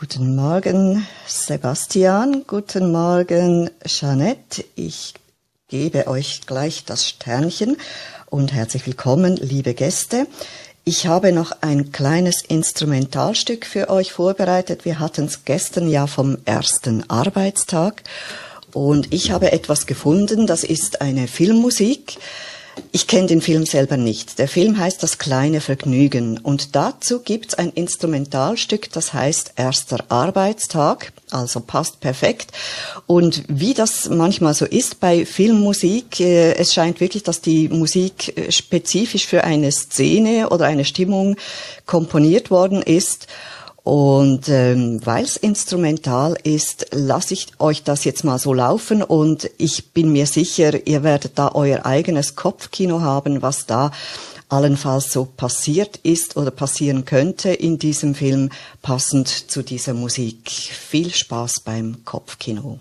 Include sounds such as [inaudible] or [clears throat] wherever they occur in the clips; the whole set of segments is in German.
Guten Morgen, Sebastian. Guten Morgen, Jeanette. Ich gebe euch gleich das Sternchen und herzlich willkommen, liebe Gäste. Ich habe noch ein kleines Instrumentalstück für euch vorbereitet. Wir hatten es gestern ja vom ersten Arbeitstag und ich habe etwas gefunden, das ist eine Filmmusik. Ich kenne den Film selber nicht. Der Film heißt Das kleine Vergnügen und dazu gibt's ein Instrumentalstück, das heißt Erster Arbeitstag, also passt perfekt. Und wie das manchmal so ist bei Filmmusik, äh, es scheint wirklich, dass die Musik äh, spezifisch für eine Szene oder eine Stimmung komponiert worden ist. Und ähm, weil es instrumental ist, lasse ich euch das jetzt mal so laufen und ich bin mir sicher, ihr werdet da euer eigenes Kopfkino haben, was da allenfalls so passiert ist oder passieren könnte in diesem Film, passend zu dieser Musik. Viel Spaß beim Kopfkino.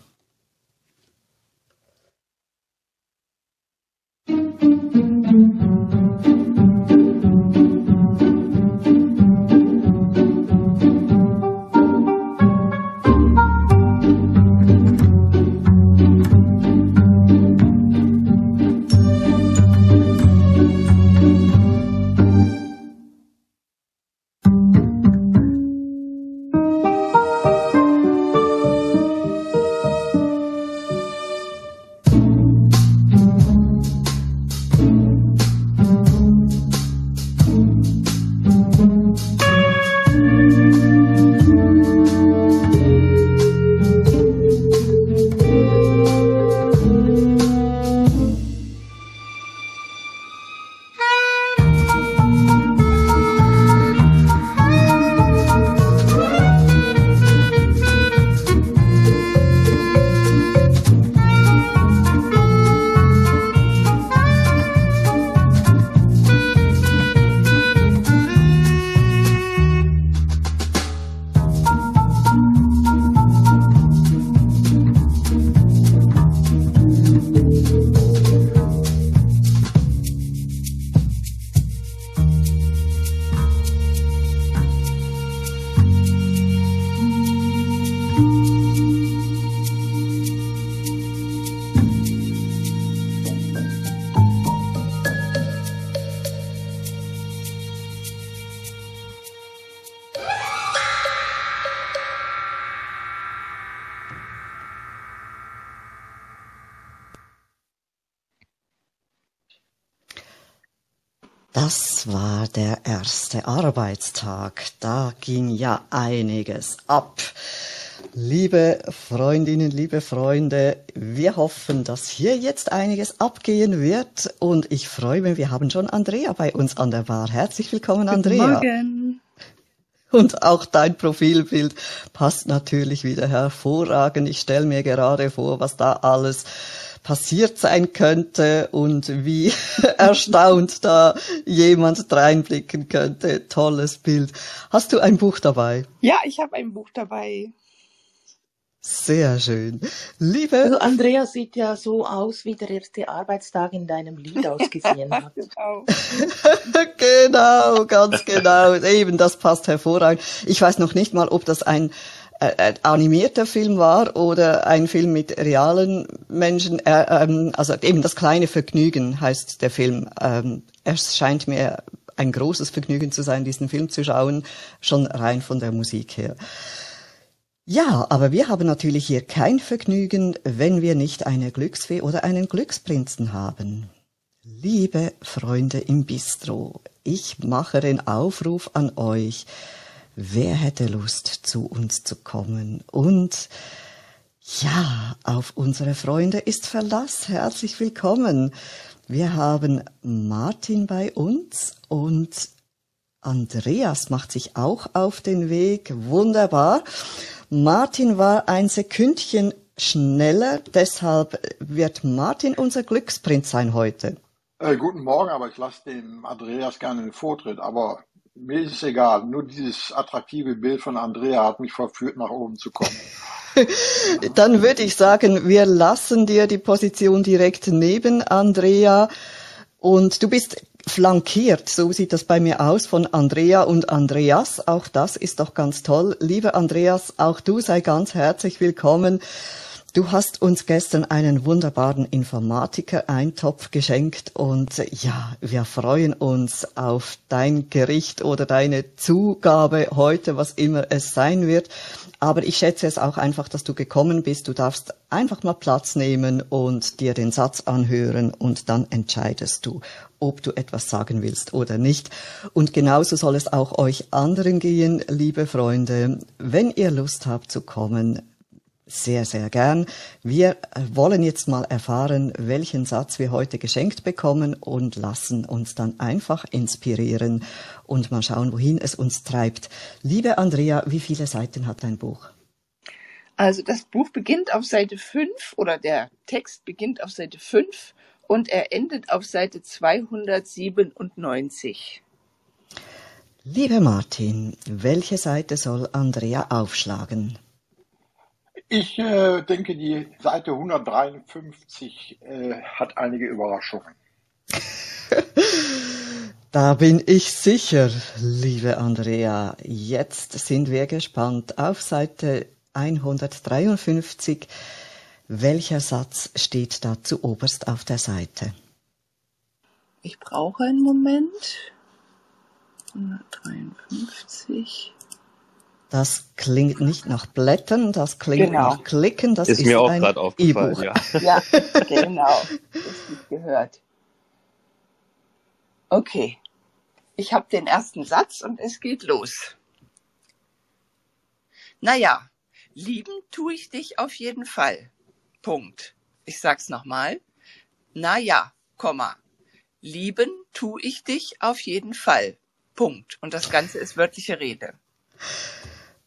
Das war der erste Arbeitstag. Da ging ja einiges ab. Liebe Freundinnen, liebe Freunde, wir hoffen, dass hier jetzt einiges abgehen wird und ich freue mich, wir haben schon Andrea bei uns an der Bar. Herzlich willkommen, Andrea. Guten Morgen. Und auch dein Profilbild passt natürlich wieder hervorragend. Ich stelle mir gerade vor, was da alles passiert sein könnte und wie [laughs] erstaunt da jemand reinblicken könnte. Tolles Bild. Hast du ein Buch dabei? Ja, ich habe ein Buch dabei. Sehr schön. Liebe. Also Andrea sieht ja so aus, wie der erste Arbeitstag in deinem Lied ausgesehen hat. [laughs] genau. [laughs] genau, ganz genau. Eben, das passt hervorragend. Ich weiß noch nicht mal, ob das ein äh, äh, animierter Film war oder ein Film mit realen Menschen. Äh, ähm, also eben das kleine Vergnügen heißt der Film. Ähm, es scheint mir ein großes Vergnügen zu sein, diesen Film zu schauen, schon rein von der Musik her. Ja, aber wir haben natürlich hier kein Vergnügen, wenn wir nicht eine Glücksfee oder einen Glücksprinzen haben. Liebe Freunde im Bistro, ich mache den Aufruf an euch. Wer hätte Lust, zu uns zu kommen? Und ja, auf unsere Freunde ist Verlass. Herzlich willkommen. Wir haben Martin bei uns und Andreas macht sich auch auf den Weg. Wunderbar. Martin war ein Sekündchen schneller, deshalb wird Martin unser Glücksprinz sein heute. Äh, guten Morgen, aber ich lasse dem Andreas gerne den Vortritt. Aber mir ist es egal. Nur dieses attraktive Bild von Andrea hat mich verführt, nach oben zu kommen. [laughs] Dann würde ich sagen, wir lassen dir die Position direkt neben Andrea. Und du bist flankiert, so sieht das bei mir aus, von Andrea und Andreas. Auch das ist doch ganz toll. Lieber Andreas, auch du sei ganz herzlich willkommen. Du hast uns gestern einen wunderbaren Informatiker-Eintopf geschenkt und ja, wir freuen uns auf dein Gericht oder deine Zugabe heute, was immer es sein wird. Aber ich schätze es auch einfach, dass du gekommen bist. Du darfst einfach mal Platz nehmen und dir den Satz anhören und dann entscheidest du, ob du etwas sagen willst oder nicht. Und genauso soll es auch euch anderen gehen, liebe Freunde. Wenn ihr Lust habt zu kommen, sehr, sehr gern. Wir wollen jetzt mal erfahren, welchen Satz wir heute geschenkt bekommen und lassen uns dann einfach inspirieren und mal schauen, wohin es uns treibt. Liebe Andrea, wie viele Seiten hat dein Buch? Also das Buch beginnt auf Seite 5 oder der Text beginnt auf Seite 5 und er endet auf Seite 297. Liebe Martin, welche Seite soll Andrea aufschlagen? Ich äh, denke, die Seite 153 äh, hat einige Überraschungen. [laughs] Da bin ich sicher, liebe Andrea. Jetzt sind wir gespannt auf Seite 153. Welcher Satz steht da zu oberst auf der Seite? Ich brauche einen Moment. 153. Das klingt nicht nach Blättern, das klingt genau. nach Klicken, das ist, ist mir auch gerade aufgefallen. E ja. [laughs] ja, genau. Richtig gehört. Okay. Ich habe den ersten Satz und es geht los. Naja, lieben tue ich dich auf jeden Fall. Punkt. Ich sag's nochmal. Naja, Komma. Lieben tue ich dich auf jeden Fall. Punkt. Und das Ganze ist wörtliche Rede.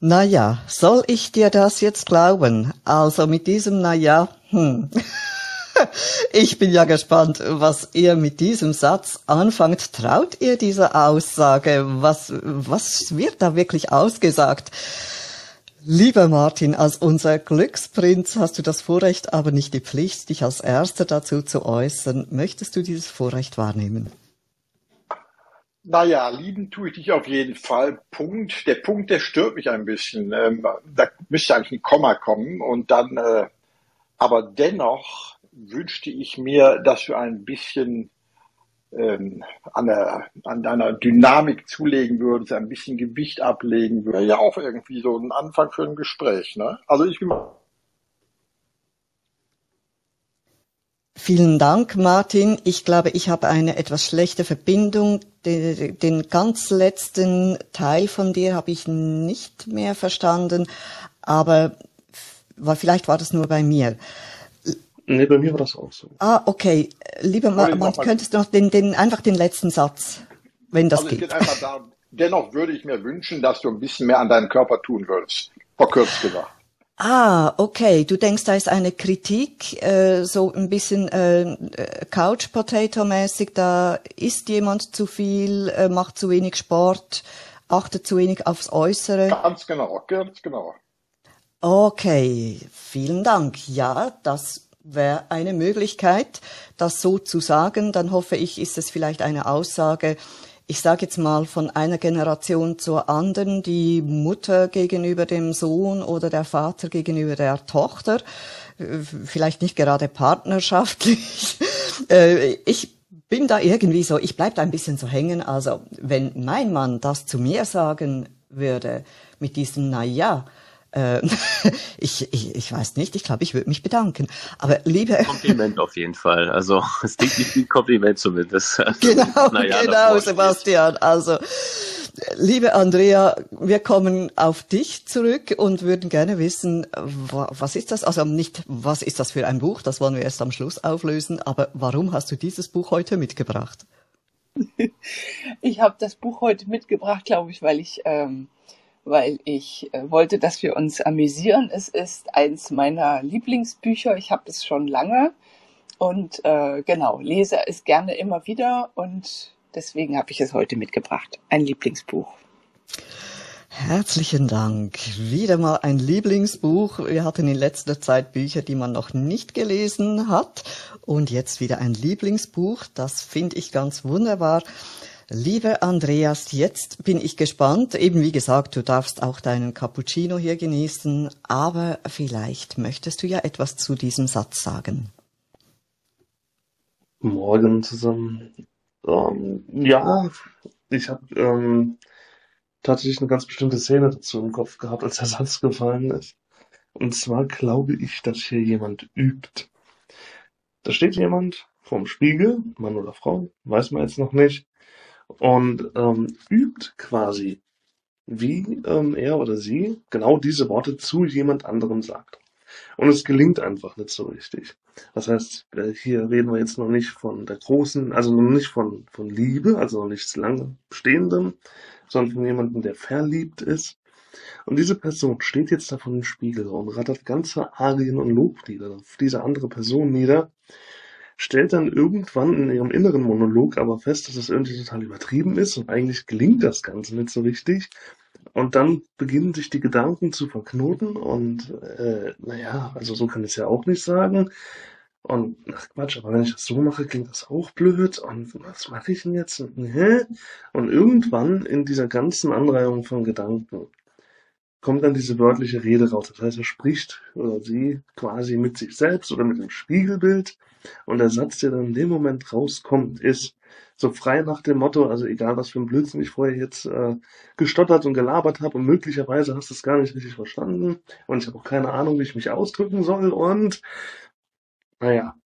Na ja, soll ich dir das jetzt glauben? Also mit diesem Na ja, hm. [laughs] Ich bin ja gespannt, was ihr mit diesem Satz anfangt. Traut ihr dieser Aussage? Was, was wird da wirklich ausgesagt? Lieber Martin, als unser Glücksprinz hast du das Vorrecht, aber nicht die Pflicht, dich als Erster dazu zu äußern. Möchtest du dieses Vorrecht wahrnehmen? Naja, lieben tue ich dich auf jeden Fall. Punkt. Der Punkt, der stört mich ein bisschen. Ähm, da müsste eigentlich ein Komma kommen und dann, äh, aber dennoch wünschte ich mir, dass du ein bisschen ähm, an, der, an deiner Dynamik zulegen würdest, ein bisschen Gewicht ablegen würdest. Ja, auch irgendwie so ein Anfang für ein Gespräch. Ne? Also ich bin Vielen Dank, Martin. Ich glaube, ich habe eine etwas schlechte Verbindung. Den, den ganz letzten Teil von dir habe ich nicht mehr verstanden, aber vielleicht war das nur bei mir. Nee, bei mir war das auch so. Ah, okay. Lieber Martin, könntest du noch den, den, einfach den letzten Satz, wenn das also geht. Geht einfach darum, dennoch würde ich mir wünschen, dass du ein bisschen mehr an deinem Körper tun würdest. Verkürzt gesagt. Ah, okay. Du denkst, da ist eine Kritik, äh, so ein bisschen äh, Couch Potato mäßig. Da isst jemand zu viel, äh, macht zu wenig Sport, achtet zu wenig aufs Äußere. Ganz genau, ganz genau. Okay, vielen Dank. Ja, das wäre eine Möglichkeit, das so zu sagen. Dann hoffe ich, ist es vielleicht eine Aussage, ich sage jetzt mal, von einer Generation zur anderen, die Mutter gegenüber dem Sohn oder der Vater gegenüber der Tochter, vielleicht nicht gerade partnerschaftlich. [laughs] Äh, ich bin da irgendwie so, ich bleib da ein bisschen so hängen. Also wenn mein Mann das zu mir sagen würde, mit diesem Na ja, äh, [laughs] ich, ich, ich weiß nicht, ich glaube, ich würde mich bedanken. Aber liebe. Kompliment auf jeden Fall. Also [laughs] es klingt nicht wie ein Kompliment zumindest. [laughs] Also, genau, naja, genau, Sebastian. Also liebe Andrea, wir kommen auf dich zurück und würden gerne wissen, was ist das? Also nicht, was ist das für ein Buch? Das wollen wir erst am Schluss auflösen. Aber warum hast du dieses Buch heute mitgebracht? Ich habe das Buch heute mitgebracht, glaube ich, weil ich ähm, weil ich äh, wollte, dass wir uns amüsieren. Es ist eins meiner Lieblingsbücher. Ich habe es schon lange und äh, genau, lese es gerne immer wieder und deswegen habe ich es heute mitgebracht. Ein Lieblingsbuch. Herzlichen Dank. Wieder mal ein Lieblingsbuch. Wir hatten in letzter Zeit Bücher, die man noch nicht gelesen hat. Und jetzt wieder ein Lieblingsbuch. Das finde ich ganz wunderbar. Lieber Andreas, jetzt bin ich gespannt. Eben wie gesagt, du darfst auch deinen Cappuccino hier genießen. Aber vielleicht möchtest du ja etwas zu diesem Satz sagen. Morgen zusammen. Ähm, ja, ich habe ähm, tatsächlich eine ganz bestimmte Szene dazu im Kopf gehabt, als der Satz gefallen ist. Und zwar glaube ich, dass hier jemand übt. Da steht jemand vorm Spiegel, Mann oder Frau, weiß man jetzt noch nicht, und ähm, übt quasi, wie ähm, er oder sie genau diese Worte zu jemand anderem sagt. Und es gelingt einfach nicht so richtig. Das heißt, äh, hier reden wir jetzt noch nicht von der großen, also noch nicht von, von Liebe, also noch nichts lange Bestehendem, sondern von jemandem, der verliebt ist. Und diese Person steht jetzt da vor dem Spiegel und rattert ganze Arien und Loblieder auf diese andere Person nieder, stellt dann irgendwann in ihrem inneren Monolog aber fest, dass es irgendwie total übertrieben ist und eigentlich gelingt das Ganze nicht so richtig. Und dann beginnen sich die Gedanken zu verknoten und äh, naja, also so kann ich es ja auch nicht sagen. Und ach Quatsch, aber wenn ich das so mache, klingt das auch blöd. Und was mache ich denn jetzt? Und irgendwann in dieser ganzen Anreihung von Gedanken kommt dann diese wörtliche Rede raus. Das heißt, er spricht oder sie quasi mit sich selbst oder mit dem Spiegelbild. Und der Satz, der dann in dem Moment rauskommt, ist so frei nach dem Motto, also egal was für ein Blödsinn ich vorher jetzt äh, gestottert und gelabert habe und möglicherweise hast du es gar nicht richtig verstanden und ich habe auch keine Ahnung, wie ich mich ausdrücken soll und naja,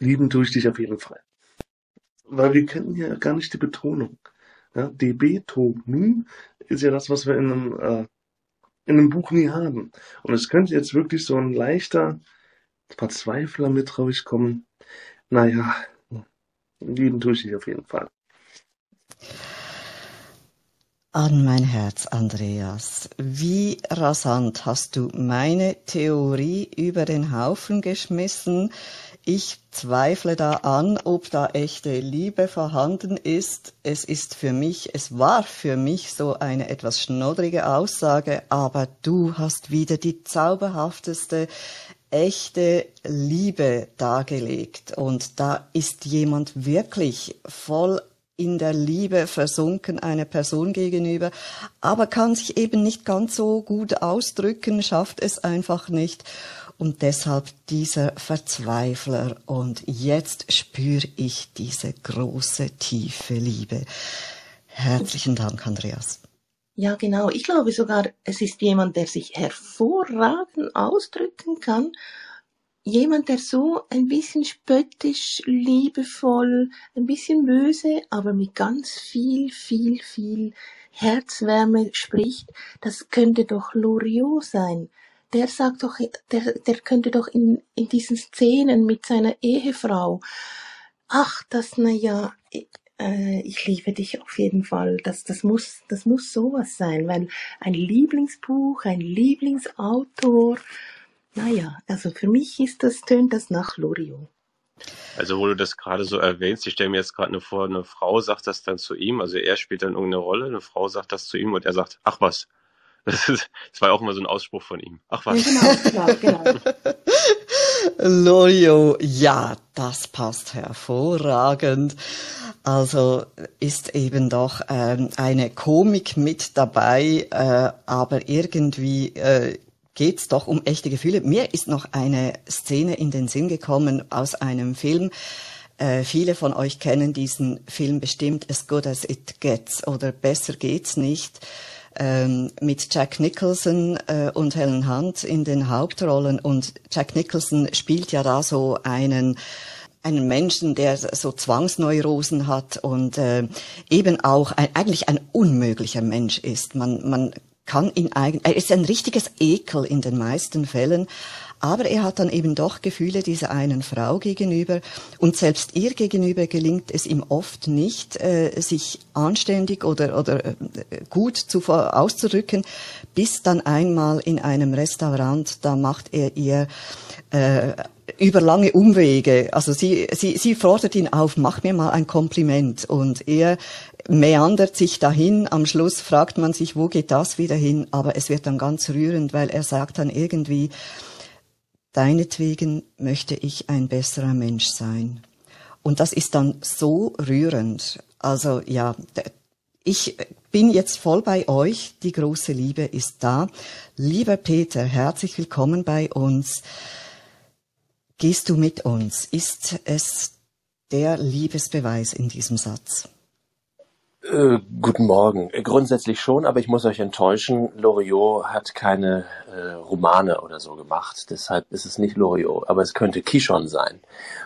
lieben tue ich dich auf jeden Fall. Weil wir kennen ja gar nicht die Betonung. Ja, die Betonung ist ja das, was wir in einem, äh, in einem Buch nie haben. Und es könnte jetzt wirklich so ein leichter Verzweifler mit rauskommen. Naja, lieben tue ich dich auf jeden Fall. An mein Herz, Andreas. Wie rasant hast du meine Theorie über den Haufen geschmissen. Ich zweifle da an, ob da echte Liebe vorhanden ist. Es ist für mich, es war für mich so eine etwas schnoddrige Aussage, aber du hast wieder die zauberhafteste, echte Liebe dargelegt. Und da ist jemand wirklich voll in der Liebe versunken einer Person gegenüber, aber kann sich eben nicht ganz so gut ausdrücken, schafft es einfach nicht. Und deshalb dieser Verzweifler. Und jetzt spüre ich diese große, tiefe Liebe. Herzlichen Dank, Andreas. Ja, genau. Ich glaube sogar, es ist jemand, der sich hervorragend ausdrücken kann jemand, der so ein bisschen spöttisch, liebevoll, ein bisschen böse, aber mit ganz viel, viel, viel Herzwärme spricht, das könnte doch Loriot sein. Der sagt doch, der, der könnte doch in, in diesen Szenen mit seiner Ehefrau, ach, das, na ja, äh, ich liebe dich auf jeden Fall. Das, das muss, das muss sowas sein, weil ein Lieblingsbuch, ein Lieblingsautor, naja, also für mich ist das, tönt das nach Loriot. Also wo du das gerade so erwähnst, ich stelle mir jetzt gerade vor, eine Frau sagt das dann zu ihm, also er spielt dann irgendeine Rolle, eine Frau sagt das zu ihm und er sagt, ach was. Das, ist, das war auch immer so ein Ausspruch von ihm. Ach was. Ja, genau, [laughs] genau, genau. Lorio, ja, das passt hervorragend. Also ist eben doch ähm, eine Komik mit dabei, äh, aber irgendwie äh, geht's doch um echte Gefühle. Mir ist noch eine Szene in den Sinn gekommen aus einem Film. Äh, viele von euch kennen diesen Film bestimmt As Good as It Gets oder Besser geht's nicht ähm, mit Jack Nicholson äh, und Helen Hunt in den Hauptrollen und Jack Nicholson spielt ja da so einen einen Menschen, der so Zwangsneurosen hat und äh, eben auch ein, eigentlich ein unmöglicher Mensch ist. Man, man kann ihn eigentlich, er ist ein richtiges Ekel in den meisten Fällen, aber er hat dann eben doch Gefühle dieser einen Frau gegenüber und selbst ihr gegenüber gelingt es ihm oft nicht, äh, sich anständig oder, oder äh, gut zu, auszudrücken, bis dann einmal in einem Restaurant, da macht er ihr äh, über lange Umwege. Also sie, sie, sie fordert ihn auf, mach mir mal ein Kompliment. Und er meandert sich dahin. Am Schluss fragt man sich, wo geht das wieder hin? Aber es wird dann ganz rührend, weil er sagt dann irgendwie, deinetwegen möchte ich ein besserer Mensch sein. Und das ist dann so rührend. Also ja, ich bin jetzt voll bei euch. Die große Liebe ist da. Lieber Peter, herzlich willkommen bei uns. Gehst du mit uns? Ist es der Liebesbeweis in diesem Satz? Äh, guten Morgen. Grundsätzlich schon, aber ich muss euch enttäuschen. Loriot hat keine äh, Romane oder so gemacht. Deshalb ist es nicht Loriot, aber es könnte Kishon sein.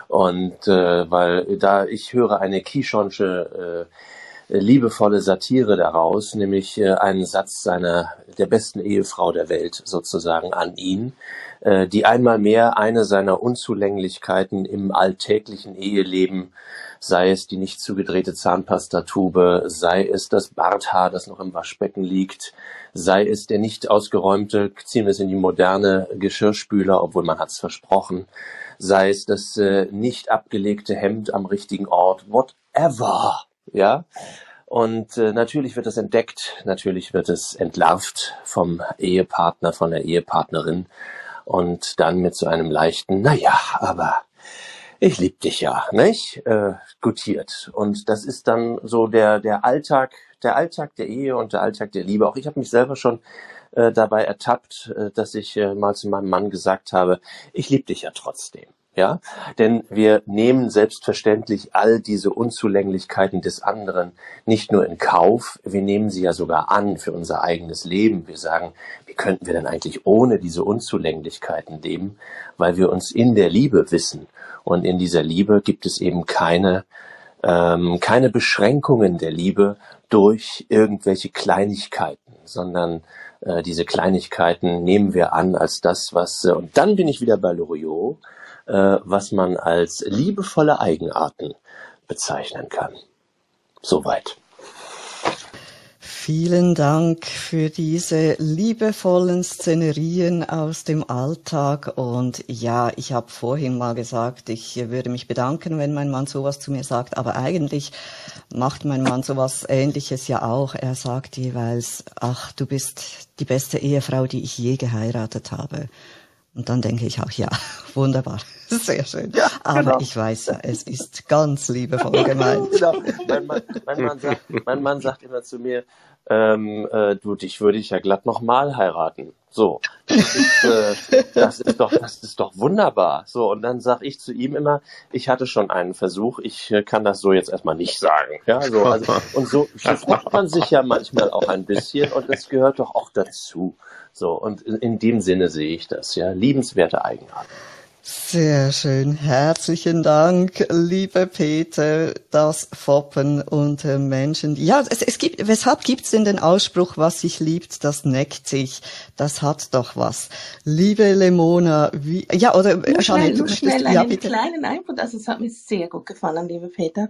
Und äh, weil da ich höre eine Kishonsche äh, liebevolle Satire daraus, nämlich äh, einen Satz seiner der besten Ehefrau der Welt sozusagen an ihn, äh, die einmal mehr eine seiner Unzulänglichkeiten im alltäglichen Eheleben, sei es die nicht zugedrehte Zahnpastatube, sei es das Barthaar, das noch im Waschbecken liegt, sei es der nicht ausgeräumte, ziehen wir es in die moderne Geschirrspüler, obwohl man hat's versprochen, sei es das äh, nicht abgelegte Hemd am richtigen Ort, whatever, ja. Und äh, natürlich wird es entdeckt, natürlich wird es entlarvt vom Ehepartner, von der Ehepartnerin und dann mit so einem leichten, naja, aber ich lieb dich ja, nicht? Äh, gutiert. Und das ist dann so der, der Alltag, der Alltag der Ehe und der Alltag der Liebe. Auch ich habe mich selber schon äh, dabei ertappt, äh, dass ich äh, mal zu meinem Mann gesagt habe, ich lieb dich ja trotzdem. Ja, denn wir nehmen selbstverständlich all diese Unzulänglichkeiten des anderen nicht nur in Kauf, wir nehmen sie ja sogar an für unser eigenes Leben. Wir sagen, wie könnten wir denn eigentlich ohne diese Unzulänglichkeiten leben, weil wir uns in der Liebe wissen. Und in dieser Liebe gibt es eben keine, ähm, keine Beschränkungen der Liebe durch irgendwelche Kleinigkeiten, sondern äh, diese Kleinigkeiten nehmen wir an als das, was, äh, und dann bin ich wieder bei Loriot, was man als liebevolle Eigenarten bezeichnen kann. Soweit. Vielen Dank für diese liebevollen Szenerien aus dem Alltag. Und ja, ich habe vorhin mal gesagt, ich würde mich bedanken, wenn mein Mann sowas zu mir sagt. Aber eigentlich macht mein Mann sowas Ähnliches ja auch. Er sagt jeweils, ach, du bist die beste Ehefrau, die ich je geheiratet habe. Und dann denke ich auch, ja, [laughs] wunderbar, sehr schön. Ja, Aber genau. ich weiß ja, es ist ganz liebevoll [laughs] gemeint. genau. mein, Mann, mein, Mann sagt, mein Mann sagt immer zu mir, ähm, äh, du, dich würde ich ja glatt nochmal heiraten. So, das ist, äh, das ist doch, das ist doch wunderbar. So, und dann sag ich zu ihm immer, ich hatte schon einen Versuch, ich äh, kann das so jetzt erstmal nicht sagen. Ja, so, also, und so freut man sich ja manchmal auch ein bisschen und das gehört doch auch dazu. So, und in, in dem Sinne sehe ich das, ja, liebenswerte Eigenarten. Sehr schön. Herzlichen Dank, lieber Peter, das Foppen unter Menschen. Ja, es, es gibt, weshalb gibt's denn den Ausspruch, was sich liebt, das neckt sich. Das hat doch was. Liebe Lemona, wie, ja, oder, nur Jeanette, schnell, schnell einen ja, bitte. kleinen Einwand. Also, es hat mir sehr gut gefallen, lieber Peter.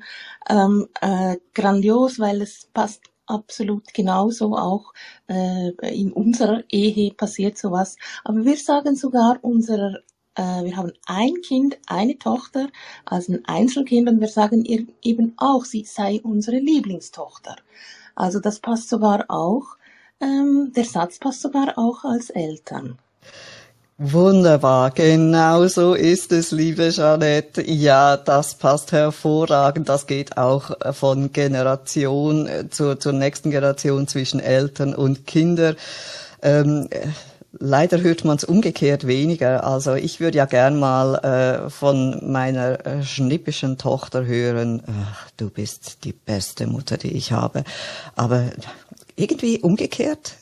Ähm, äh, grandios, weil es passt absolut genauso auch äh, in unserer Ehe passiert sowas. Aber wir sagen sogar unserer äh, wir haben ein Kind, eine Tochter, also ein Einzelkind und wir sagen ihr eben auch, sie sei unsere Lieblingstochter. Also das passt sogar auch, ähm, der Satz passt sogar auch als Eltern. Wunderbar, genau so ist es, liebe Jeanette. Ja, das passt hervorragend. Das geht auch von Generation äh, zur, zur nächsten Generation zwischen Eltern und Kindern. Ähm, Leider hört man es umgekehrt weniger. Also ich würde ja gern mal äh, von meiner äh, schnippischen Tochter hören, ach, du bist die beste Mutter, die ich habe. Aber irgendwie umgekehrt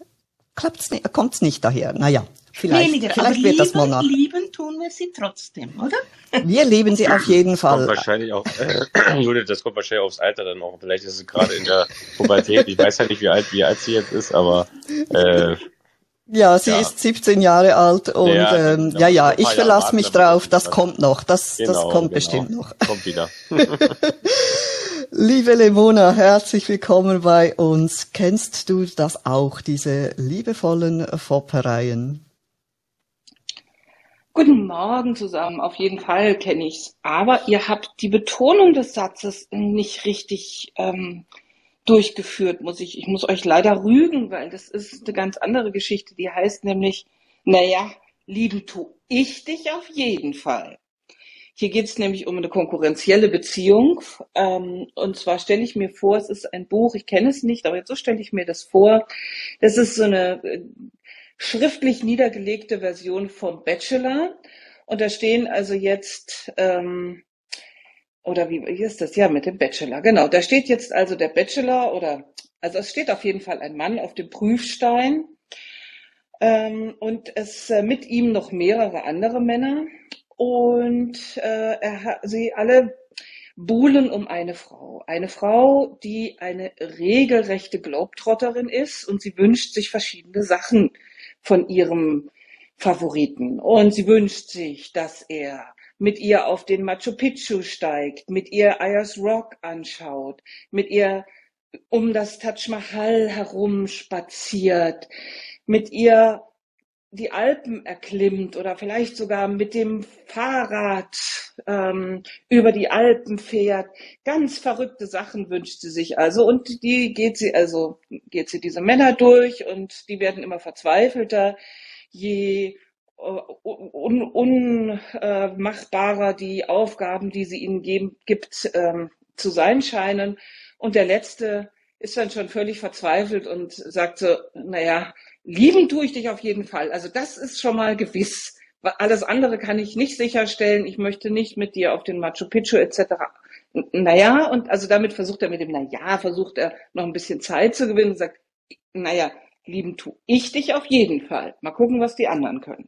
klappt's nicht, kommt's nicht daher. Naja, vielleicht, weniger, vielleicht wird lieben, das mal nach. Lieben tun wir sie trotzdem, oder? Wir lieben sie auf jeden Fall. Kommt wahrscheinlich auch, äh, [clears throat] Judith, das kommt wahrscheinlich aufs Alter dann auch. Vielleicht ist es gerade in der Pubertät. Ich weiß ja nicht, wie alt, wie alt sie jetzt ist, aber äh, ja, sie ja. ist 17 Jahre alt und ja, ähm, ja, ja, ich verlasse mich drauf, das kommt noch, das, genau, das kommt genau. bestimmt noch. [laughs] Kommt wieder. [laughs] Liebe Lemona, herzlich willkommen bei uns. Kennst du das auch, diese liebevollen Foppereien? Guten Morgen zusammen, auf jeden Fall kenne ich's. Aber ihr habt die Betonung des Satzes nicht richtig ähm, durchgeführt, muss ich. Ich muss euch leider rügen, weil das ist eine ganz andere Geschichte. Die heißt nämlich, naja, lieben tu ich dich auf jeden Fall. Hier geht es nämlich um eine konkurrenzielle Beziehung. Ähm, und zwar stelle ich mir vor, es ist ein Buch, ich kenne es nicht, aber jetzt so stelle ich mir das vor. Das ist so eine äh, schriftlich niedergelegte Version vom Bachelor. Und da stehen also jetzt, ähm, oder wie, wie ist das? Ja, mit dem Bachelor. Genau, da steht jetzt also der Bachelor oder, also es steht auf jeden Fall ein Mann auf dem Prüfstein. Ähm, und es äh, mit ihm noch mehrere andere Männer. Und äh, er, sie alle buhlen um eine Frau. Eine Frau, die eine regelrechte Globetrotterin ist und sie wünscht sich verschiedene Sachen von ihrem Favoriten. Und sie wünscht sich, dass er mit ihr auf den Machu Picchu steigt, mit ihr Ayers Rock anschaut, mit ihr um das Taj Mahal herum spaziert, mit ihr die Alpen erklimmt oder vielleicht sogar mit dem Fahrrad ähm, über die Alpen fährt. Ganz verrückte Sachen wünscht sie sich also und die geht sie also geht sie diese Männer durch und die werden immer verzweifelter, je unmachbarer un, äh, die Aufgaben, die sie ihnen geben, gibt, ähm, zu sein scheinen. Und der letzte ist dann schon völlig verzweifelt und sagt so, naja, Lieben tue ich dich auf jeden Fall. Also das ist schon mal gewiss. Alles andere kann ich nicht sicherstellen. Ich möchte nicht mit dir auf den Machu Picchu etc. Naja, und also damit versucht er mit dem Naja, versucht er noch ein bisschen Zeit zu gewinnen und sagt, naja, lieben tue ich dich auf jeden Fall. Mal gucken, was die anderen können.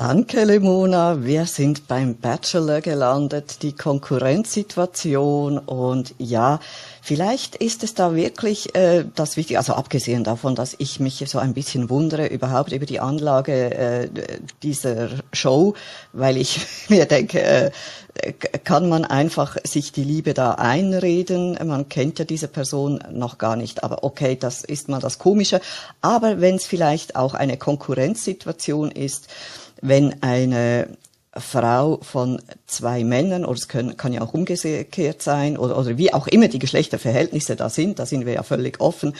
Danke, Lemona. Wir sind beim Bachelor gelandet, die Konkurrenzsituation und ja, vielleicht ist es da wirklich äh, das Wichtige, also abgesehen davon, dass ich mich so ein bisschen wundere überhaupt über die Anlage äh, dieser Show, weil ich [laughs] mir denke, äh, kann man einfach sich die Liebe da einreden? Man kennt ja diese Person noch gar nicht, aber okay, das ist mal das Komische. Aber wenn es vielleicht auch eine Konkurrenzsituation ist, wenn eine Frau von zwei Männern, oder es können, kann ja auch umgekehrt sein, oder, oder wie auch immer die Geschlechterverhältnisse da sind, da sind wir ja völlig offen,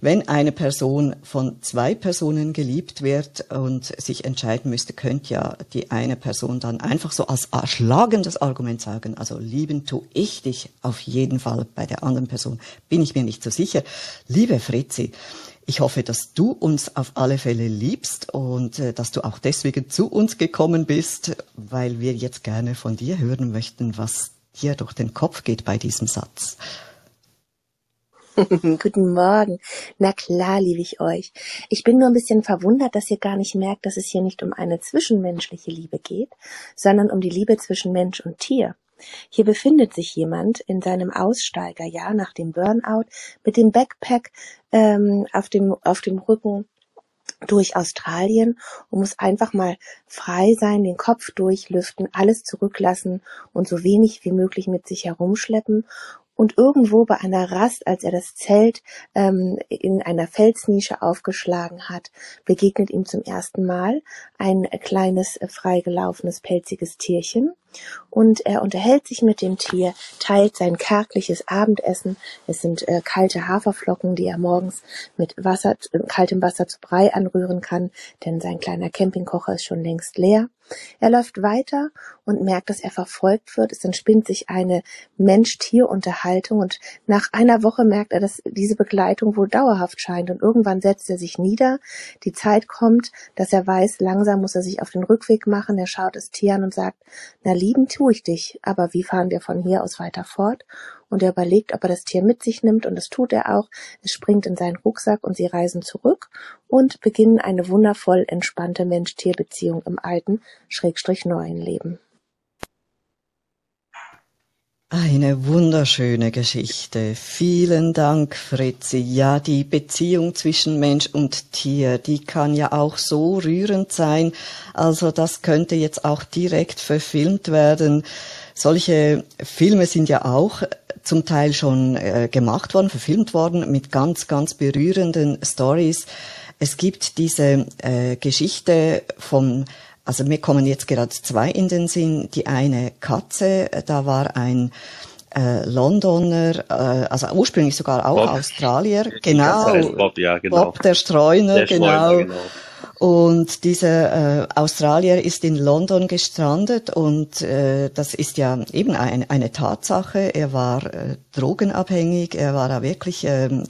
wenn eine Person von zwei Personen geliebt wird und sich entscheiden müsste, könnte ja die eine Person dann einfach so als schlagendes Argument sagen, also lieben tu ich dich auf jeden Fall, bei der anderen Person bin ich mir nicht so sicher. Liebe Fritzi, ich hoffe, dass du uns auf alle Fälle liebst und äh, dass du auch deswegen zu uns gekommen bist, weil wir jetzt gerne von dir hören möchten, was dir durch den Kopf geht bei diesem Satz. [laughs] Guten Morgen. Na klar, liebe ich euch. Ich bin nur ein bisschen verwundert, dass ihr gar nicht merkt, dass es hier nicht um eine zwischenmenschliche Liebe geht, sondern um die Liebe zwischen Mensch und Tier. Hier befindet sich jemand in seinem Aussteigerjahr nach dem Burnout mit dem Backpack ähm, auf, dem, auf dem Rücken durch Australien und muss einfach mal frei sein, den Kopf durchlüften, alles zurücklassen und so wenig wie möglich mit sich herumschleppen und irgendwo bei einer Rast, als er das Zelt ähm, in einer Felsnische aufgeschlagen hat, begegnet ihm zum ersten Mal ein kleines, äh, freigelaufenes, pelziges Tierchen und er unterhält sich mit dem Tier, teilt sein kärgliches Abendessen. Es sind äh, kalte Haferflocken, die er morgens mit Wasser, äh, kaltem Wasser zu Brei anrühren kann, denn sein kleiner Campingkocher ist schon längst leer. Er läuft weiter und merkt, dass er verfolgt wird. Es entspinnt sich eine Mensch-Tier-Unterhaltung und nach einer Woche merkt er, dass diese Begleitung wohl dauerhaft scheint und irgendwann setzt er sich nieder. Die Zeit kommt, dass er weiß, langsam muss er sich auf den Rückweg machen. Er schaut das Tier an und sagt, na lieben tue ich dich, aber wie fahren wir von hier aus weiter fort? Und er überlegt, ob er das Tier mit sich nimmt und das tut er auch. Es springt in seinen Rucksack und sie reisen zurück und beginnen eine wundervoll entspannte Mensch-Tier-Beziehung im alten, schrägstrich neuen Leben. Eine wunderschöne Geschichte. Vielen Dank, Fritzi. Ja, die Beziehung zwischen Mensch und Tier, die kann ja auch so rührend sein. Also das könnte jetzt auch direkt verfilmt werden. Solche Filme sind ja auch zum Teil schon äh, gemacht worden, verfilmt worden mit ganz, ganz berührenden Stories. Es gibt diese äh, Geschichte von, also mir kommen jetzt gerade zwei in den Sinn. Die eine Katze, da war ein äh, Londoner, äh, also ursprünglich sogar auch Bob. Australier, genau, Bob, ja, genau. Bob der Streuner, Der genau. Streuner, genau. Und dieser äh, Australier ist in London gestrandet und äh, das ist ja eben ein, eine Tatsache. Er war äh, drogenabhängig, er war da wirklich, ähm,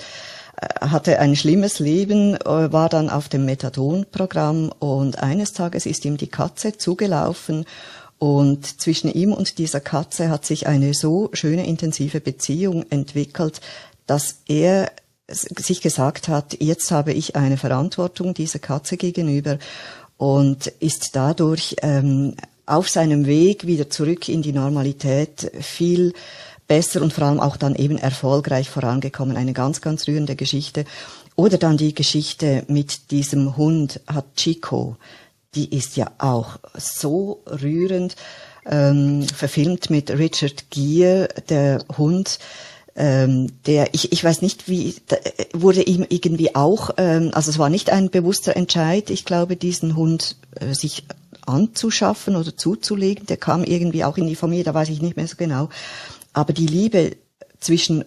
äh, hatte ein schlimmes Leben, äh, war dann auf dem Methadon-Programm und eines Tages ist ihm die Katze zugelaufen und zwischen ihm und dieser Katze hat sich eine so schöne intensive Beziehung entwickelt, dass er sich gesagt hat, jetzt habe ich eine Verantwortung dieser Katze gegenüber und ist dadurch ähm, auf seinem Weg wieder zurück in die Normalität viel besser und vor allem auch dann eben erfolgreich vorangekommen. Eine ganz, ganz rührende Geschichte. Oder dann die Geschichte mit diesem Hund Hachiko. Die ist ja auch so rührend, ähm, verfilmt mit Richard Gere, der Hund, ähm, der, ich, ich weiß nicht, wie, da, wurde ihm irgendwie auch, ähm, also es war nicht ein bewusster Entscheid, ich glaube, diesen Hund äh, sich anzuschaffen oder zuzulegen, der kam irgendwie auch in die Familie, da weiß ich nicht mehr so genau. Aber die Liebe zwischen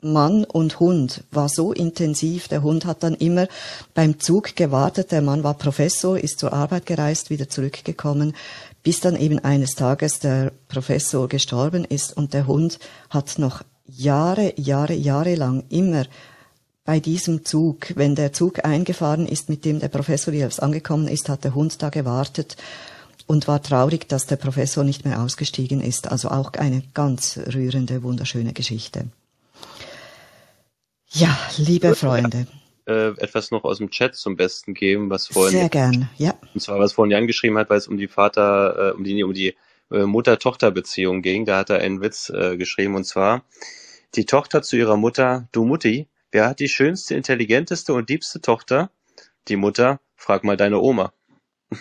Mann und Hund war so intensiv. Der Hund hat dann immer beim Zug gewartet. Der Mann war Professor, ist zur Arbeit gereist, wieder zurückgekommen, bis dann eben eines Tages der Professor gestorben ist und der Hund hat noch Jahre, Jahre, Jahre lang immer bei diesem Zug, wenn der Zug eingefahren ist, mit dem der Professor jetzt angekommen ist, hat der Hund da gewartet und war traurig, dass der Professor nicht mehr ausgestiegen ist. Also auch eine ganz rührende, wunderschöne Geschichte. Ja, liebe Freunde. Äh, etwas noch aus dem Chat zum Besten geben, was vorhin, Sehr gern, ja. und zwar was vorhin Jan geschrieben hat, weil es um die Vater, äh, um die, um die äh, Mutter-Tochter-Beziehung ging. Da hat er einen Witz äh, geschrieben und zwar die Tochter zu ihrer Mutter, du Mutti, wer hat die schönste, intelligenteste und liebste Tochter? Die Mutter, frag mal deine Oma. [laughs]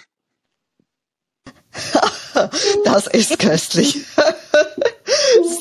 Das ist köstlich.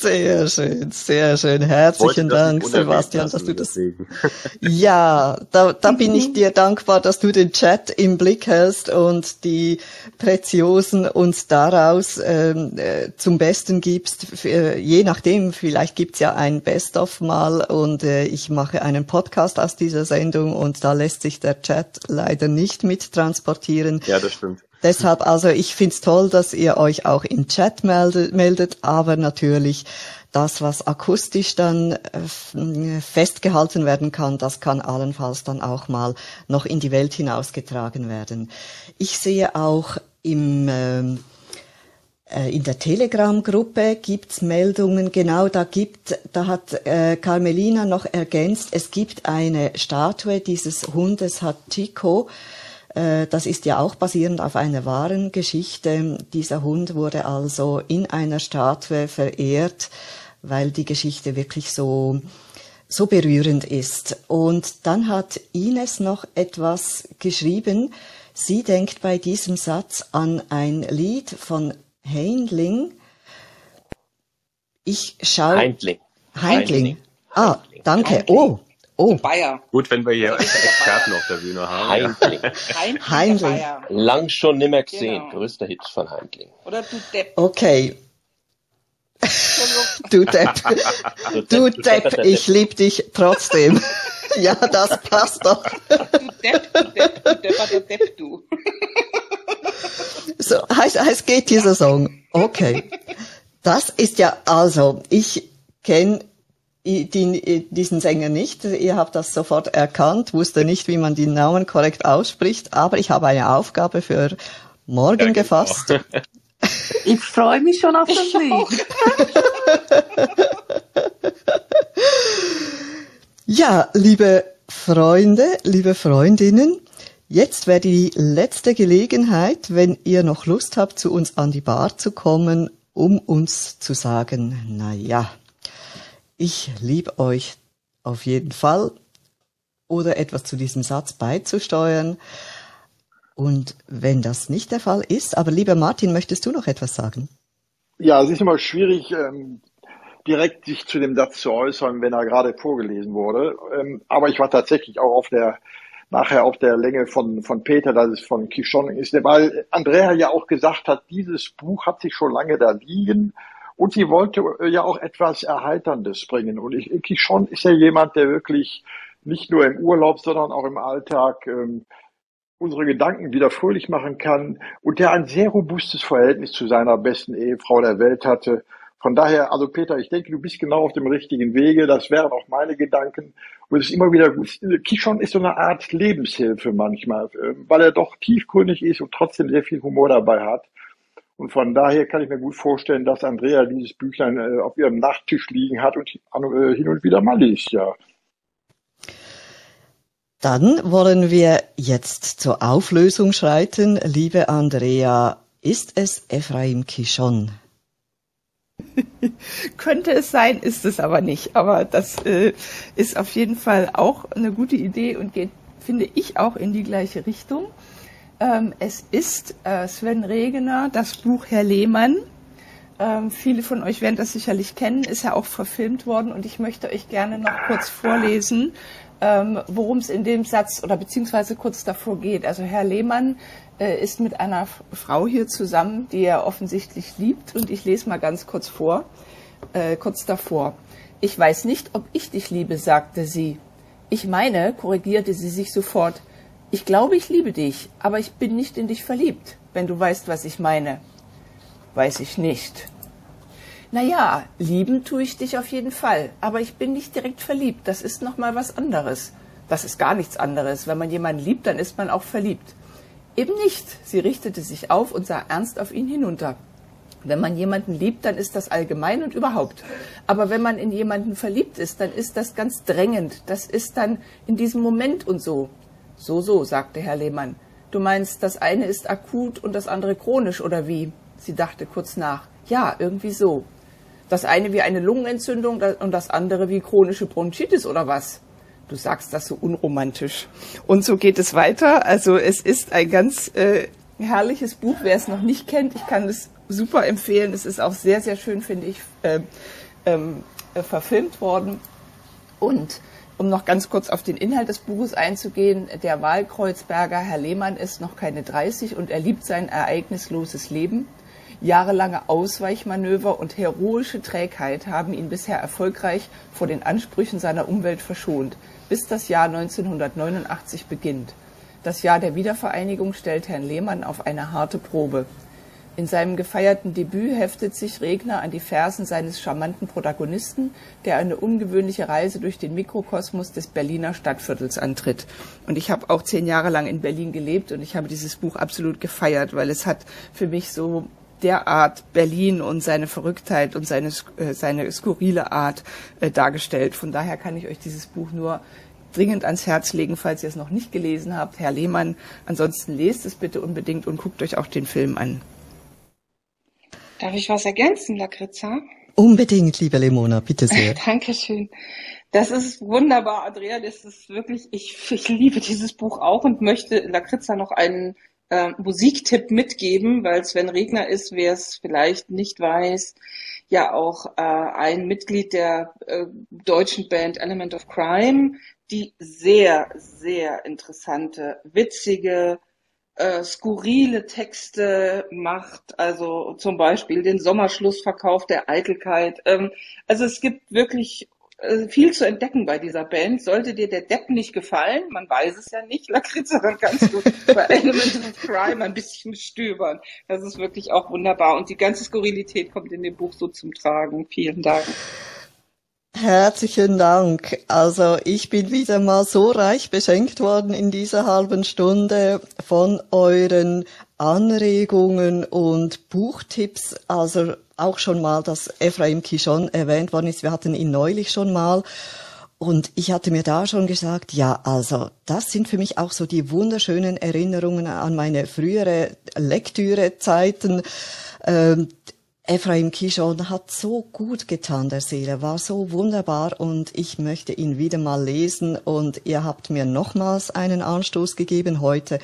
Sehr schön, sehr schön. Herzlichen Dank, Sebastian, dass du das. deswegen. [laughs] Ja, da, da bin ich dir dankbar, dass du den Chat im Blick hast und die Preziosen uns daraus ähm, äh, zum Besten gibst. F- äh, Je nachdem, vielleicht gibt's ja ein Best-of mal und äh, ich mache einen Podcast aus dieser Sendung und da lässt sich der Chat leider nicht mit transportieren. Ja, das stimmt. Deshalb, also ich find's toll, dass ihr euch auch im Chat meldet, meldet aber natürlich das, was akustisch dann äh, festgehalten werden kann, das kann allenfalls dann auch mal noch in die Welt hinausgetragen werden. Ich sehe auch im ähm, äh, in der Telegram-Gruppe gibt's Meldungen, genau da gibt, da hat äh, Carmelina noch ergänzt, es gibt eine Statue dieses Hundes Hachiko, äh, das ist ja auch basierend auf einer wahren Geschichte. Dieser Hund wurde also in einer Statue verehrt, weil die Geschichte wirklich so, so berührend ist. Und dann hat Ines noch etwas geschrieben. Sie denkt bei diesem Satz an ein Lied von Heinling. Ich schaue. Heindling. Heindling. Ah, danke. Heindling. Oh, oh. Bayer. Gut, wenn wir hier der Experten auf der Bühne haben. Heindling. Heindling. Lang schon nimmer gesehen. Genau. Größter Hit von Heindling. Oder du Depp. Okay. Entschuldigung. Du Depp. Du Depp, ich lieb dich trotzdem. [laughs] Ja, das passt doch. Du Depp, du Depp, du depperter Depp, du. So, heißt, heißt geht dieser Song. Okay. Das ist ja, also, ich kenne diesen Sänger nicht. Ihr habt das sofort erkannt, wusste nicht, wie man den Namen korrekt ausspricht, aber ich habe eine Aufgabe für morgen Ja, genau. gefasst. [laughs] Ich freue mich schon auf das [laughs] Lied. Ja, liebe Freunde, liebe Freundinnen, jetzt wäre die letzte Gelegenheit, wenn ihr noch Lust habt, zu uns an die Bar zu kommen, um uns zu sagen, na ja, ich lieb euch auf jeden Fall oder etwas zu diesem Satz beizusteuern. Und wenn das nicht der Fall ist, aber lieber Martin, möchtest du noch etwas sagen? Ja, es ist immer schwierig, ähm, direkt sich zu dem Satz zu äußern, wenn er gerade vorgelesen wurde. Ähm, aber ich war tatsächlich auch auf der nachher auf der Länge von, von Peter, dass es von Kishon ist, weil Andrea ja auch gesagt hat, dieses Buch hat sich schon lange da liegen und sie wollte ja auch etwas Erheiterndes bringen. Und ich, Kishon ist ja jemand, der wirklich nicht nur im Urlaub, sondern auch im Alltag ähm, unsere Gedanken wieder fröhlich machen kann und der ein sehr robustes Verhältnis zu seiner besten Ehefrau der Welt hatte. Von daher, also Peter, ich denke, du bist genau auf dem richtigen Wege. Das wären auch meine Gedanken. Und es ist immer wieder. Kishon ist so eine Art Lebenshilfe manchmal, äh, weil er doch tiefgründig ist und trotzdem sehr viel Humor dabei hat. Und von daher kann ich mir gut vorstellen, dass Andrea dieses Büchlein äh, auf ihrem Nachttisch liegen hat und äh, hin und wieder mal liest, ja. Dann wollen wir jetzt zur Auflösung schreiten. Liebe Andrea, ist es Ephraim Kishon? [laughs] Könnte es sein, ist es aber nicht. Aber das äh, ist auf jeden Fall auch eine gute Idee und geht, finde ich, auch in die gleiche Richtung. Ähm, es ist äh, Sven Regener, das Buch Herr Lehmann. Ähm, viele von euch werden das sicherlich kennen, ist ja auch verfilmt worden und ich möchte euch gerne noch kurz vorlesen, ähm, worum es in dem Satz oder beziehungsweise kurz davor geht. Also Herr Lehmann äh, ist mit einer Frau hier zusammen, die er offensichtlich liebt und ich lese mal ganz kurz vor, äh, kurz davor. Ich weiß nicht, ob ich dich liebe, sagte sie. Ich meine, korrigierte sie sich sofort, ich glaube, ich liebe dich, aber ich bin nicht in dich verliebt, wenn du weißt, was ich meine. Weiß ich nicht. Naja, lieben tue ich dich auf jeden Fall, aber ich bin nicht direkt verliebt. Das ist nochmal was anderes. Das ist gar nichts anderes. Wenn man jemanden liebt, dann ist man auch verliebt. Eben nicht. Sie richtete sich auf und sah ernst auf ihn hinunter. Wenn man jemanden liebt, dann ist das allgemein und überhaupt. Aber wenn man in jemanden verliebt ist, dann ist das ganz drängend. Das ist dann in diesem Moment und so. So, so, sagte Herr Lehmann. Du meinst, das eine ist akut und das andere chronisch, oder wie? Sie dachte kurz nach. Ja, irgendwie so. Das eine wie eine Lungenentzündung und das andere wie chronische Bronchitis oder was? Du sagst das so unromantisch. Und so geht es weiter. Also es ist ein ganz äh, herrliches Buch. Wer es noch nicht kennt, ich kann es super empfehlen. Es ist auch sehr, sehr schön, finde ich, äh, ähm, äh, verfilmt worden. Und um noch ganz kurz auf den Inhalt des Buches einzugehen, der Wahlkreuzberger Herr Lehmann ist noch keine 30 und er liebt sein ereignisloses Leben. Jahrelange Ausweichmanöver und heroische Trägheit haben ihn bisher erfolgreich vor den Ansprüchen seiner Umwelt verschont, bis das Jahr 1989 beginnt. Das Jahr der Wiedervereinigung stellt Herrn Lehmann auf eine harte Probe. In seinem gefeierten Debüt heftet sich Regner an die Fersen seines charmanten Protagonisten, der eine ungewöhnliche Reise durch den Mikrokosmos des Berliner Stadtviertels antritt. Und ich habe auch zehn Jahre lang in Berlin gelebt und ich habe dieses Buch absolut gefeiert, weil es hat für mich so derart Berlin und seine Verrücktheit und seine, äh, seine skurrile Art äh, dargestellt. Von daher kann ich euch dieses Buch nur dringend ans Herz legen, falls ihr es noch nicht gelesen habt. Herr Lehmann, ansonsten lest es bitte unbedingt und guckt euch auch den Film an. Darf ich was ergänzen, Lakritza? Unbedingt, liebe Lemona, bitte sehr. [laughs] Dankeschön. Das ist wunderbar, Andrea. Das ist wirklich, ich, ich liebe dieses Buch auch und möchte Lakritza noch einen äh, Musiktipp mitgeben, weil Sven Regner ist, wer es vielleicht nicht weiß, ja auch äh, ein Mitglied der äh, deutschen Band Element of Crime, die sehr, sehr interessante, witzige, äh, skurrile Texte macht, also zum Beispiel den Sommerschlussverkauf der Eitelkeit. Ähm, also es gibt wirklich äh, viel zu entdecken bei dieser Band. Sollte dir der Depp nicht gefallen, man weiß es ja nicht, [laughs] Lakritze, dann kannst du bei Element of Crime ein bisschen stöbern. Das ist wirklich auch wunderbar. Und die ganze Skurrilität kommt in dem Buch so zum Tragen. Vielen Dank. Herzlichen Dank. Also ich bin wieder mal so reich beschenkt worden in dieser halben Stunde von euren Anregungen und Buchtipps. Also auch schon mal, dass Ephraim Kishon erwähnt worden ist. Wir hatten ihn neulich schon mal. Und ich hatte mir da schon gesagt, ja, also das sind für mich auch so die wunderschönen Erinnerungen an meine frühere Lektürezeiten. Ähm, Ephraim Kishon hat so gut getan der Seele, war so wunderbar und ich möchte ihn wieder mal lesen und ihr habt mir nochmals einen Anstoß gegeben heute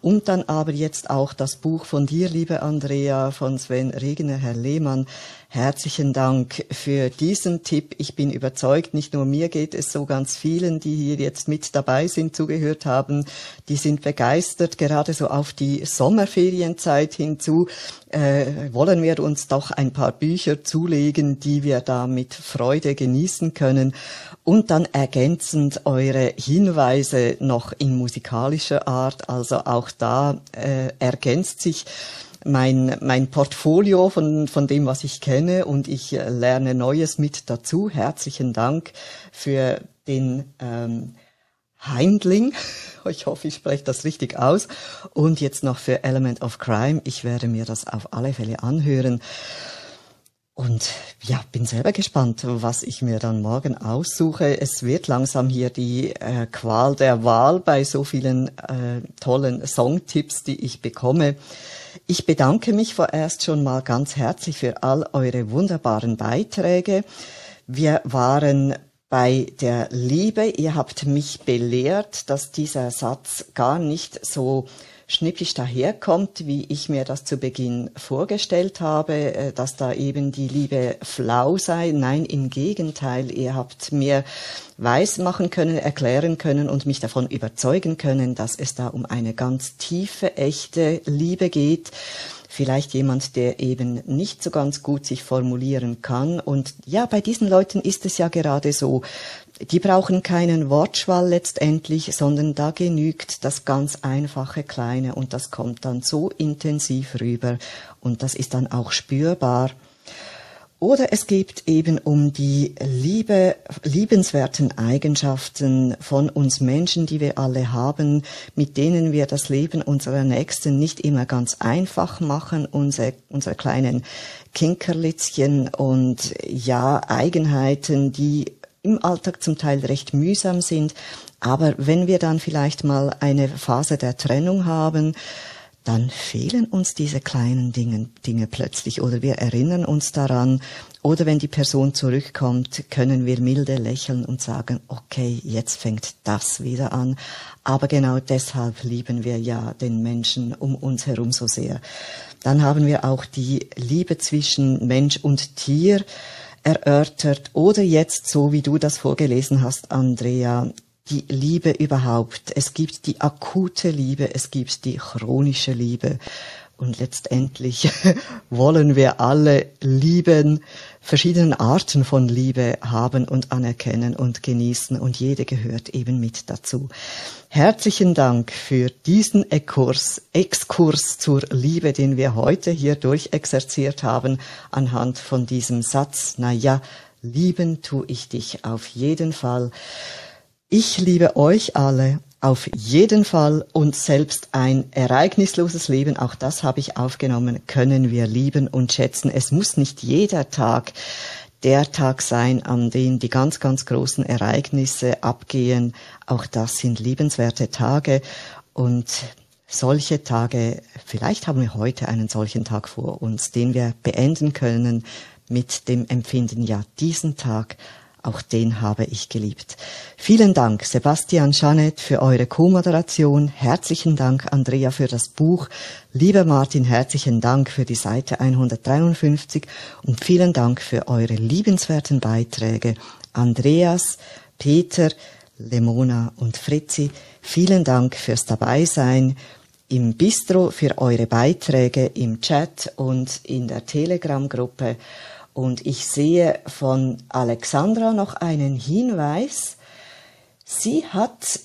und dann aber jetzt auch das Buch von dir, liebe Andrea, von Sven Regner, Herr Lehmann. Herzlichen Dank für diesen Tipp. Ich bin überzeugt, nicht nur mir geht es so ganz vielen, die hier jetzt mit dabei sind, zugehört haben, die sind begeistert, gerade so auf die Sommerferienzeit hinzu. Äh, wollen wir uns doch ein paar Bücher zulegen, die wir da mit Freude genießen können und dann ergänzend eure Hinweise noch in musikalischer Art. Also auch da äh, ergänzt sich mein, mein Portfolio von, von dem, was ich kenne und ich äh, lerne Neues mit dazu. Herzlichen Dank für den ähm, Heindling. [laughs] Ich hoffe, ich spreche das richtig aus. Und jetzt noch für Element of Crime. Ich werde mir das auf alle Fälle anhören. Und ja, bin selber gespannt, was ich mir dann morgen aussuche. Es wird langsam hier die äh, Qual der Wahl bei so vielen äh, tollen Songtipps, die ich bekomme. Ich bedanke mich vorerst schon mal ganz herzlich für all eure wunderbaren Beiträge. Wir waren bei der Liebe. Ihr habt mich belehrt, dass dieser Satz gar nicht so schnippisch daherkommt, wie ich mir das zu Beginn vorgestellt habe, äh, dass da eben die Liebe flau sei. Nein, im Gegenteil, ihr habt mir weismachen können, erklären können und mich davon überzeugen können, dass es da um eine ganz tiefe, echte Liebe geht vielleicht jemand, der eben nicht so ganz gut sich formulieren kann. Und ja, bei diesen Leuten ist es ja gerade so. Die brauchen keinen Wortschwall letztendlich, sondern da genügt das ganz einfache Kleine und das kommt dann so intensiv rüber und das ist dann auch spürbar. Oder es geht eben um die Liebe, liebenswerten Eigenschaften von uns Menschen, die wir alle haben, mit denen wir das Leben unserer Nächsten nicht immer ganz einfach machen, unsere, unsere kleinen Kinkerlitzchen und ja, Eigenheiten, die im Alltag zum Teil recht mühsam sind. Aber wenn wir dann vielleicht mal eine Phase der Trennung haben, dann fehlen uns diese kleinen Dinge, Dinge plötzlich oder wir erinnern uns daran oder wenn die Person zurückkommt, können wir milde lächeln und sagen, okay, jetzt fängt das wieder an. Aber genau deshalb lieben wir ja den Menschen um uns herum so sehr. Dann haben wir auch die Liebe zwischen Mensch und Tier erörtert oder jetzt, so wie du das vorgelesen hast, Andrea, die Liebe überhaupt. Es gibt die akute Liebe, es gibt die chronische Liebe. Und letztendlich [laughs] wollen wir alle lieben, verschiedene Arten von Liebe haben und anerkennen und genießen und jede gehört eben mit dazu. Herzlichen Dank für diesen Exkurs, Exkurs zur Liebe, den wir heute hier durchexerziert haben anhand von diesem Satz. Na ja, lieben tu ich dich auf jeden Fall. Ich liebe euch alle auf jeden Fall und selbst ein ereignisloses Leben, auch das habe ich aufgenommen, können wir lieben und schätzen. Es muss nicht jeder Tag der Tag sein, an dem die ganz, ganz großen Ereignisse abgehen. Auch das sind liebenswerte Tage und solche Tage, vielleicht haben wir heute einen solchen Tag vor uns, den wir beenden können mit dem Empfinden, ja, diesen Tag auch den habe ich geliebt. Vielen Dank, Sebastian Janet, für eure Co-Moderation. Herzlichen Dank, Andrea, für das Buch. Lieber Martin, herzlichen Dank für die Seite 153 und vielen Dank für eure liebenswerten Beiträge. Andreas, Peter, Lemona und Fritzi, vielen Dank fürs Dabeisein im Bistro für eure Beiträge im Chat und in der Telegram-Gruppe. Und ich sehe von Alexandra noch einen Hinweis. Sie hat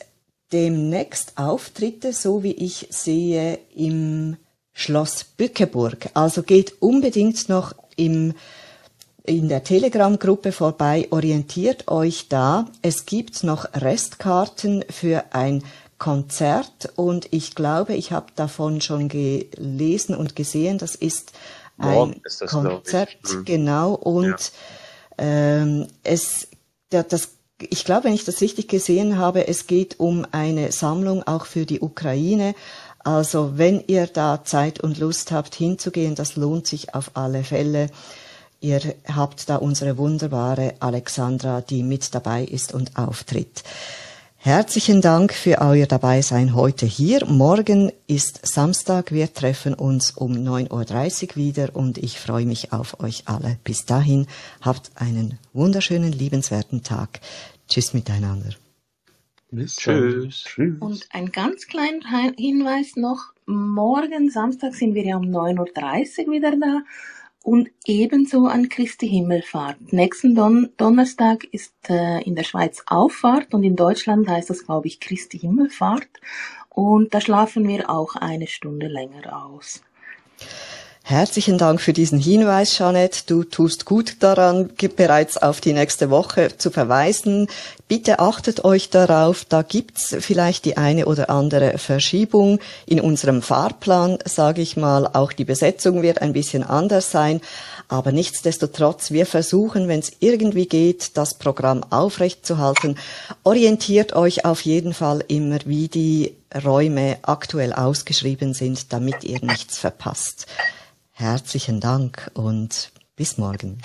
demnächst Auftritte, so wie ich sehe, im Schloss Bückeburg. Also geht unbedingt noch im, in der Telegram-Gruppe vorbei, orientiert euch da. Es gibt noch Restkarten für ein Konzert und ich glaube, ich habe davon schon gelesen und gesehen, das ist ein das, Konzept. Hm. genau. Und ja. ähm, es, das, ich glaube, wenn ich das richtig gesehen habe, es geht um eine Sammlung auch für die Ukraine. Also wenn ihr da Zeit und Lust habt hinzugehen, das lohnt sich auf alle Fälle. Ihr habt da unsere wunderbare Alexandra, die mit dabei ist und auftritt. Herzlichen Dank für euer Dabeisein heute hier. Morgen ist Samstag. Wir treffen uns um 9.30 Uhr wieder und ich freue mich auf euch alle. Bis dahin habt einen wunderschönen, liebenswerten Tag. Tschüss miteinander. Bis Tschüss. Tschüss. Und ein ganz kleiner Hin- Hinweis noch. Morgen Samstag sind wir ja um 9.30 Uhr wieder da. Und ebenso an Christi Himmelfahrt. Nächsten Don Donnerstag ist äh, in der Schweiz Auffahrt und in Deutschland heißt das, glaube ich, Christi Himmelfahrt. Und da schlafen wir auch eine Stunde länger aus. Herzlichen Dank für diesen Hinweis, Jeanette. Du tust gut daran, bereits auf die nächste Woche zu verweisen. Bitte achtet euch darauf, da gibt's vielleicht die eine oder andere Verschiebung in unserem Fahrplan, sage ich mal. Auch die Besetzung wird ein bisschen anders sein. Aber nichtsdestotrotz, wir versuchen, wenn es irgendwie geht, das Programm aufrechtzuerhalten. Orientiert euch auf jeden Fall immer, wie die Räume aktuell ausgeschrieben sind, damit ihr nichts verpasst. Herzlichen Dank und bis morgen.